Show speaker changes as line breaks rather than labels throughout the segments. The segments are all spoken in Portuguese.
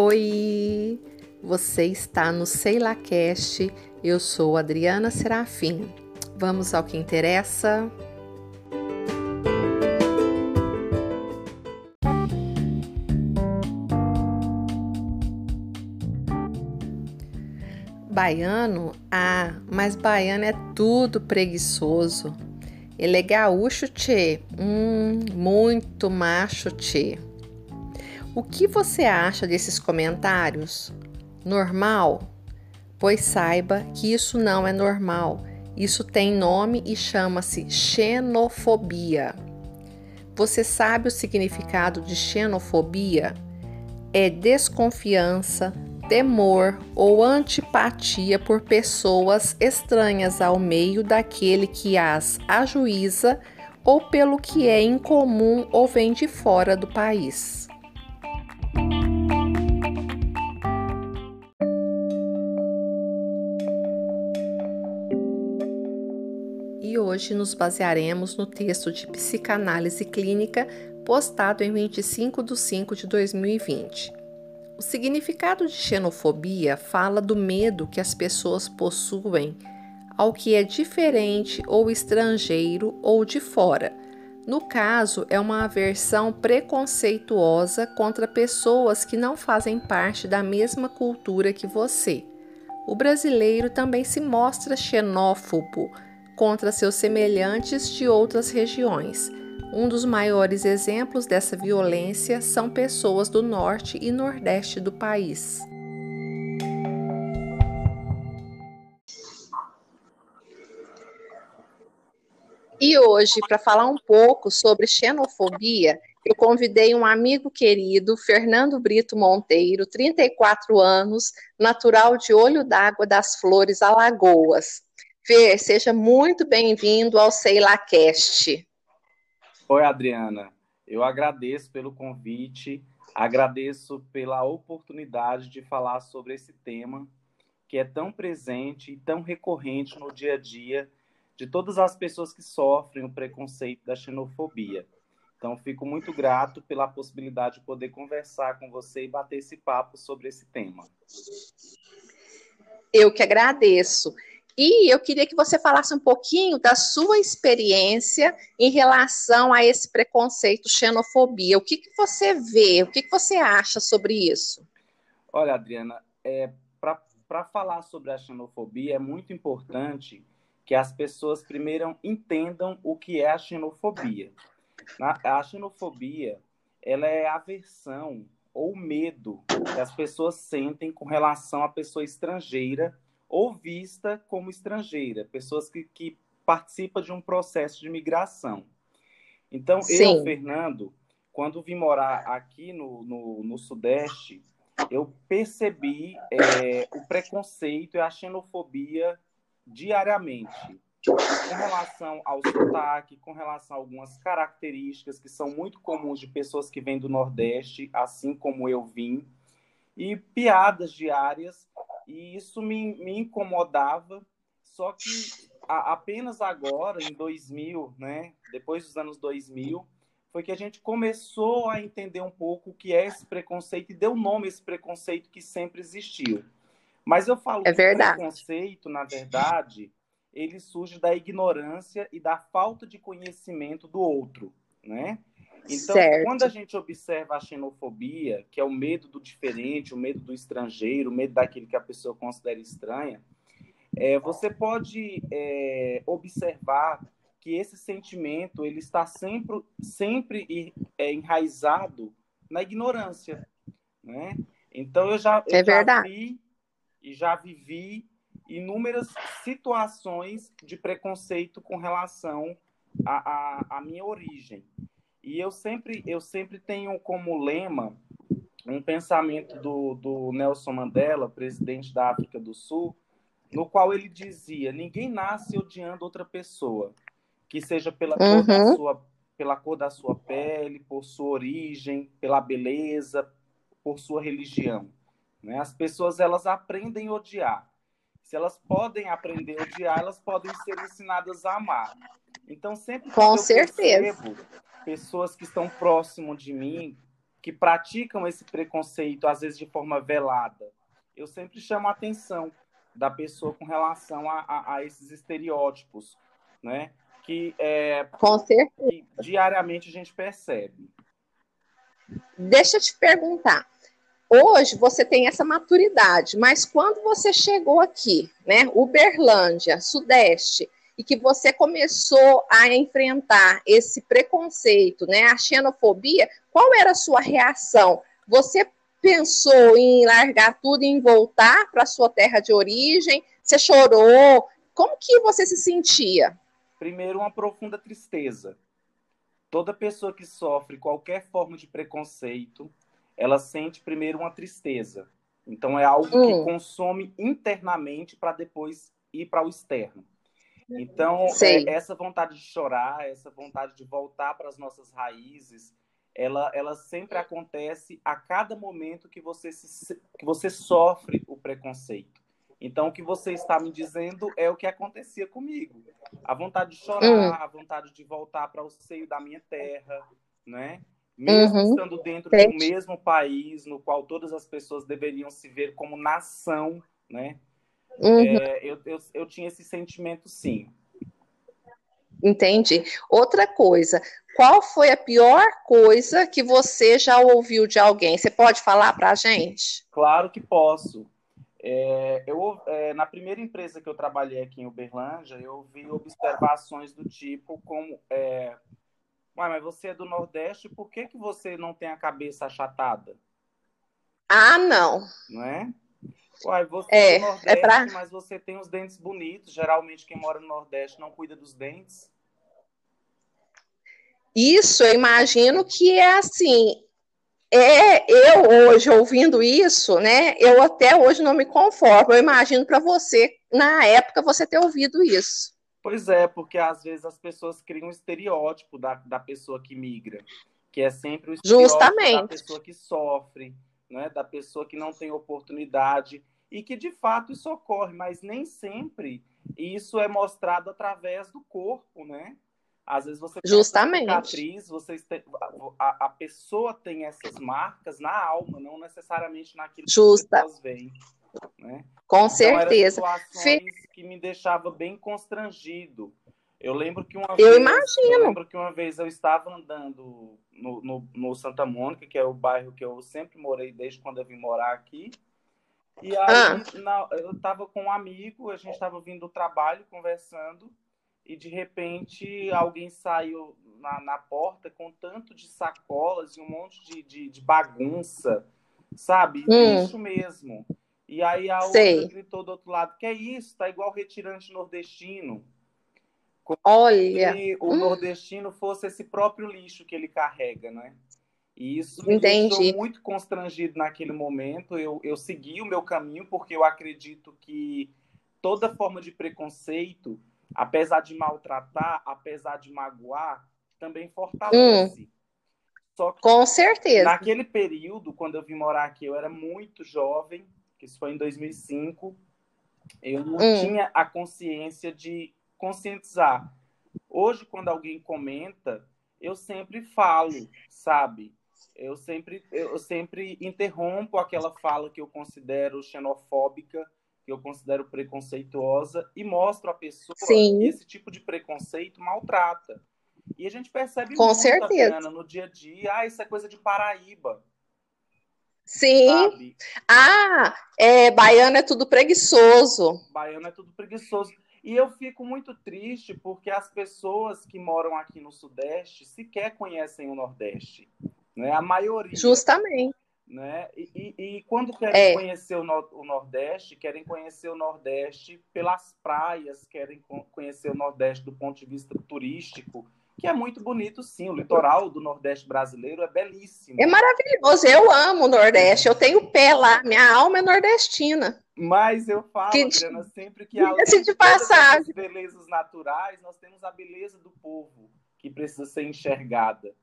Oi, você está no SeilaCast, eu sou Adriana Serafim. Vamos ao que interessa. Baiano? Ah, mas baiano é tudo preguiçoso. Ele é gaúcho, tchê. Hum, muito macho, tchê. O que você acha desses comentários? Normal? Pois saiba que isso não é normal. Isso tem nome e chama-se xenofobia. Você sabe o significado de xenofobia? É desconfiança, temor ou antipatia por pessoas estranhas ao meio daquele que as ajuiza ou pelo que é incomum ou vem de fora do país. Hoje nos basearemos no texto de psicanálise clínica postado em 25 de 5 de 2020. O significado de xenofobia fala do medo que as pessoas possuem ao que é diferente ou estrangeiro ou de fora. No caso, é uma aversão preconceituosa contra pessoas que não fazem parte da mesma cultura que você. O brasileiro também se mostra xenófobo contra seus semelhantes de outras regiões. Um dos maiores exemplos dessa violência são pessoas do norte e nordeste do país. E hoje, para falar um pouco sobre xenofobia, eu convidei um amigo querido, Fernando Brito Monteiro, 34 anos, natural de Olho d'Água das Flores, Alagoas. Fer, seja muito bem-vindo ao SeilaCast.
Oi, Adriana. Eu agradeço pelo convite, agradeço pela oportunidade de falar sobre esse tema que é tão presente e tão recorrente no dia a dia de todas as pessoas que sofrem o preconceito da xenofobia. Então, fico muito grato pela possibilidade de poder conversar com você e bater esse papo sobre esse tema.
Eu que agradeço. E eu queria que você falasse um pouquinho da sua experiência em relação a esse preconceito, xenofobia. O que, que você vê, o que, que você acha sobre isso?
Olha, Adriana, é, para falar sobre a xenofobia, é muito importante que as pessoas primeiro entendam o que é a xenofobia. A xenofobia ela é aversão ou medo que as pessoas sentem com relação à pessoa estrangeira ou vista como estrangeira, pessoas que, que participam de um processo de migração. Então, Sim. eu, Fernando, quando vim morar aqui no, no, no Sudeste, eu percebi é, o preconceito e a xenofobia diariamente, com relação ao sotaque, com relação a algumas características que são muito comuns de pessoas que vêm do Nordeste, assim como eu vim, e piadas diárias e isso me, me incomodava, só que a, apenas agora, em 2000, né, depois dos anos 2000, foi que a gente começou a entender um pouco o que é esse preconceito e deu nome a esse preconceito que sempre existiu. Mas eu falo
é verdade.
que o preconceito, na verdade, ele surge da ignorância e da falta de conhecimento do outro, né? Então, certo. quando a gente observa a xenofobia, que é o medo do diferente, o medo do estrangeiro, o medo daquele que a pessoa considera estranha, é, você pode é, observar que esse sentimento ele está sempre, sempre é, enraizado na ignorância, né? Então eu já, eu
é
já vi e já vivi inúmeras situações de preconceito com relação à minha origem. E eu sempre, eu sempre tenho como lema um pensamento do, do Nelson Mandela, presidente da África do Sul, no qual ele dizia: ninguém nasce odiando outra pessoa, que seja pela, uhum. cor da uhum. sua, pela cor da sua pele, por sua origem, pela beleza, por sua religião. Né? As pessoas elas aprendem a odiar. Se elas podem aprender a odiar, elas podem ser ensinadas a amar. Então, sempre
Com certeza.
percebo pessoas que estão próximo de mim, que praticam esse preconceito, às vezes de forma velada, eu sempre chamo a atenção da pessoa com relação a, a, a esses estereótipos, né? Que, é,
com certeza.
que diariamente a gente percebe.
Deixa eu te perguntar. Hoje você tem essa maturidade, mas quando você chegou aqui, né, Uberlândia, Sudeste, e que você começou a enfrentar esse preconceito, né, a xenofobia, qual era a sua reação? Você pensou em largar tudo e em voltar para sua terra de origem? Você chorou? Como que você se sentia?
Primeiro, uma profunda tristeza. Toda pessoa que sofre qualquer forma de preconceito, ela sente primeiro uma tristeza. Então é algo hum. que consome internamente para depois ir para o externo. Então, é, essa vontade de chorar, essa vontade de voltar para as nossas raízes, ela, ela sempre acontece a cada momento que você, se, que você sofre o preconceito. Então, o que você está me dizendo é o que acontecia comigo. A vontade de chorar, hum. a vontade de voltar para o seio da minha terra, né? Mesmo uhum. estando dentro do mesmo país, no qual todas as pessoas deveriam se ver como nação, né? Uhum. É, eu, eu, eu tinha esse sentimento, sim.
Entendi. Outra coisa, qual foi a pior coisa que você já ouviu de alguém? Você pode falar para a gente?
Claro que posso. É, eu, é, na primeira empresa que eu trabalhei aqui em Uberlândia, eu ouvi observações do tipo como é, mas você é do Nordeste, por que, que você não tem a cabeça achatada?
Ah, não.
Não é? Uai, você é, é do Nordeste, é pra... mas você tem os dentes bonitos. Geralmente quem mora no Nordeste não cuida dos dentes.
Isso, eu imagino que é assim. É, eu hoje ouvindo isso, né? Eu até hoje não me conformo. Eu imagino para você, na época, você ter ouvido isso.
Pois é, porque às vezes as pessoas criam um estereótipo da, da pessoa que migra, que é sempre o estereótipo Justamente. da pessoa que sofre, né, da pessoa que não tem oportunidade e que de fato isso ocorre, mas nem sempre isso é mostrado através do corpo, né? Às vezes você
tem Justamente.
cicatriz, você tem, a, a, pessoa tem essas marcas na alma, não necessariamente naquilo Justa. que as pessoas veem. Né?
Com então, certeza.
Fe... que me deixava bem constrangido. Eu lembro que uma
eu
vez,
imagino.
Eu lembro que uma vez eu estava andando no, no, no, Santa Mônica, que é o bairro que eu sempre morei desde quando eu vim morar aqui. E aí ah. na, eu estava com um amigo, a gente estava vindo do trabalho, conversando, e de repente alguém saiu na, na porta com tanto de sacolas e um monte de, de, de bagunça, sabe? Hum. Isso mesmo. E aí a Sei. outra gritou do outro lado, que é isso? Tá igual retirante nordestino.
Como Olha.
Se o hum. nordestino fosse esse próprio lixo que ele carrega, né? E isso
me Entendi. deixou
muito constrangido naquele momento. Eu, eu segui o meu caminho, porque eu acredito que toda forma de preconceito, apesar de maltratar, apesar de magoar, também fortalece. Hum.
Só que, Com certeza.
Naquele período, quando eu vim morar aqui, eu era muito jovem, que isso foi em 2005, eu não hum. tinha a consciência de conscientizar. Hoje, quando alguém comenta, eu sempre falo, sabe? Eu sempre, eu sempre interrompo aquela fala que eu considero xenofóbica, que eu considero preconceituosa, e mostro à pessoa Sim. que esse tipo de preconceito maltrata. E a gente percebe
Com muito, certeza.
no dia a dia, ah, isso é coisa de Paraíba.
Sim. Sabe? Ah, é, baiano é tudo preguiçoso.
Baiano é tudo preguiçoso. E eu fico muito triste porque as pessoas que moram aqui no Sudeste sequer conhecem o Nordeste. Né? A maioria.
Justamente.
Né? E, e, e quando querem é. conhecer o, no o, Nordeste, querem conhecer o Nordeste pelas praias, querem conhecer o Nordeste do ponto de vista turístico, que é muito bonito, sim. O litoral do Nordeste brasileiro é belíssimo.
É maravilhoso. Eu amo o Nordeste. Eu tenho pé lá. Minha alma é nordestina.
Mas eu falo, que, Adriana, sempre que além
de passagem.
belezas naturais, nós temos a beleza do povo que precisa ser enxergada,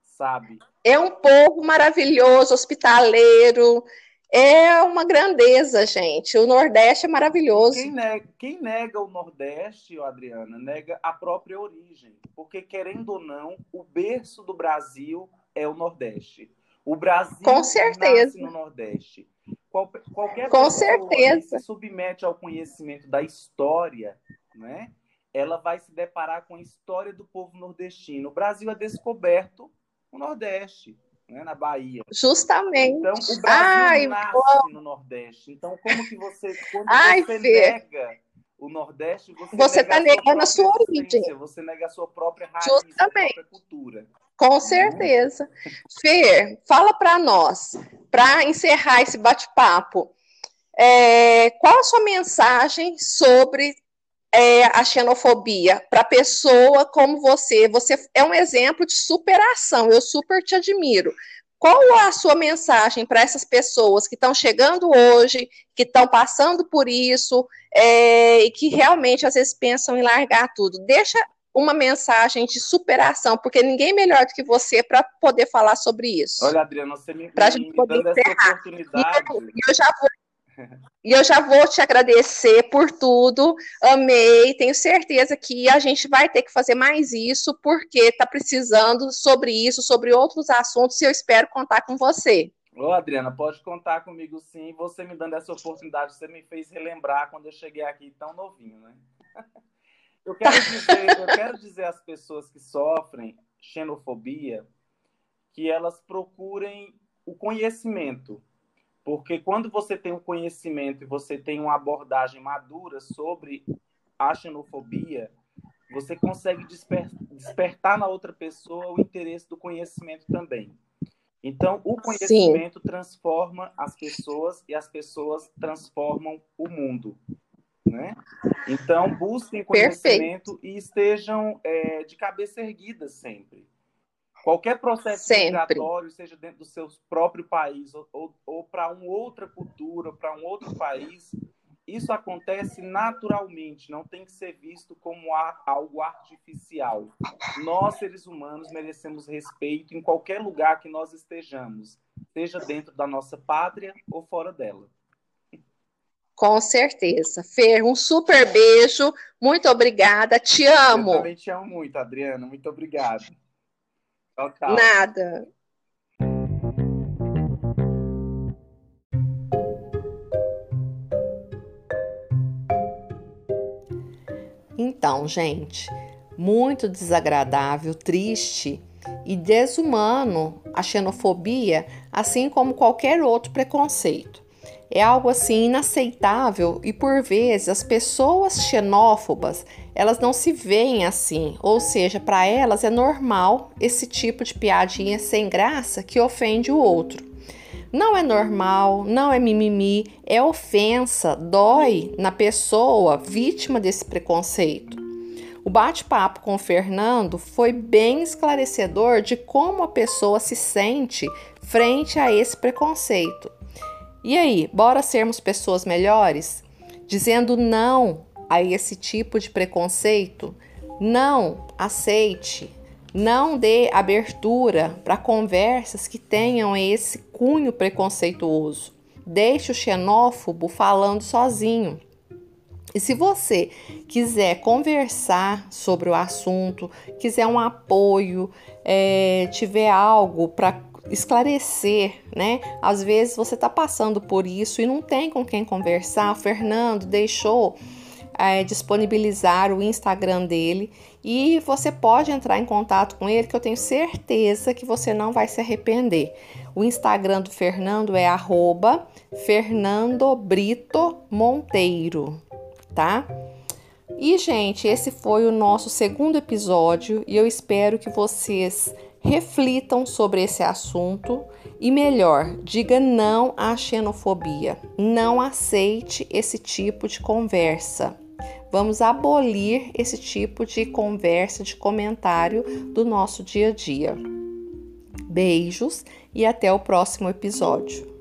sabe?
É um povo maravilhoso, hospitaleiro, é uma grandeza, gente. O Nordeste é maravilhoso.
Quem nega, quem nega, o Nordeste, Adriana, nega a própria origem. Porque, querendo ou não, o berço do Brasil é o Nordeste. O Brasil
Com certeza.
no Nordeste. Qual, qualquer
Com
pessoa
certeza.
que se submete ao conhecimento da história, né? ela vai se deparar com a história do povo nordestino. O Brasil é descoberto no Nordeste, né? na Bahia.
Justamente.
Então, o Brasil
Ai,
nasce
bom.
no Nordeste. Então, como que você, quando
Ai,
você
Fê.
nega o Nordeste, você,
tá
a
negando a sua origem.
Você nega a sua própria raiz,
Justamente.
própria cultura.
Com certeza. Fer, fala para nós, para encerrar esse bate-papo, é, qual a sua mensagem sobre é, a xenofobia para pessoa como você? Você é um exemplo de superação, eu super te admiro. Qual a sua mensagem para essas pessoas que estão chegando hoje, que estão passando por isso é, e que realmente às vezes pensam em largar tudo? Deixa uma mensagem de superação, porque ninguém melhor do que você para poder falar sobre isso.
Olha, Adriana, você me,
Pra
me,
gente
me
poder
dando essa
encerrar.
oportunidade.
E eu já vou, e eu já vou te agradecer por tudo. Amei, tenho certeza que a gente vai ter que fazer mais isso, porque está precisando sobre isso, sobre outros assuntos, e eu espero contar com você.
Ô, Adriana, pode contar comigo sim. Você me dando essa oportunidade, você me fez relembrar quando eu cheguei aqui tão novinho, né? Eu quero dizer, eu quero dizer às pessoas que sofrem xenofobia que elas procurem o conhecimento. Porque quando você tem um conhecimento e você tem uma abordagem madura sobre a xenofobia, você consegue desper despertar na outra pessoa o interesse do conhecimento também. Então, o conhecimento Sim. transforma as pessoas e as pessoas transformam o mundo. Né? Então, busquem conhecimento Perfeito. e estejam é, de cabeça erguida sempre. Qualquer processo sempre. migratório, seja dentro do seu próprio país ou, ou, ou para uma outra cultura, para um outro país, isso acontece naturalmente, não tem que ser visto como algo artificial. Nós, seres humanos, merecemos respeito em qualquer lugar que nós estejamos, seja dentro da nossa pátria ou fora dela.
Com certeza. Fer, um super beijo. Muito obrigada. Te amo.
Eu também te amo muito, Adriana. Muito obrigado.
Nada. Então, gente, muito desagradável, triste e desumano a xenofobia, assim como qualquer outro preconceito. É algo assim inaceitável e por vezes as pessoas xenófobas, elas não se veem assim, ou seja, para elas é normal esse tipo de piadinha sem graça que ofende o outro. Não é normal, não é mimimi, é ofensa, dói na pessoa vítima desse preconceito. O bate-papo com o Fernando foi bem esclarecedor de como a pessoa se sente frente a esse preconceito. E aí, bora sermos pessoas melhores? Dizendo não a esse tipo de preconceito? Não aceite, não dê abertura para conversas que tenham esse cunho preconceituoso. Deixe o xenófobo falando sozinho. E se você quiser conversar sobre o assunto, quiser um apoio, é, tiver algo para esclarecer, né? Às vezes você está passando por isso e não tem com quem conversar. O Fernando deixou é, disponibilizar o Instagram dele e você pode entrar em contato com ele, que eu tenho certeza que você não vai se arrepender. O Instagram do Fernando é arroba Fernando Brito Monteiro, tá? E, gente, esse foi o nosso segundo episódio e eu espero que vocês reflitam sobre esse assunto e, melhor, diga não à xenofobia. Não aceite esse tipo de conversa. Vamos abolir esse tipo de conversa, de comentário do nosso dia a dia. Beijos e até o próximo episódio.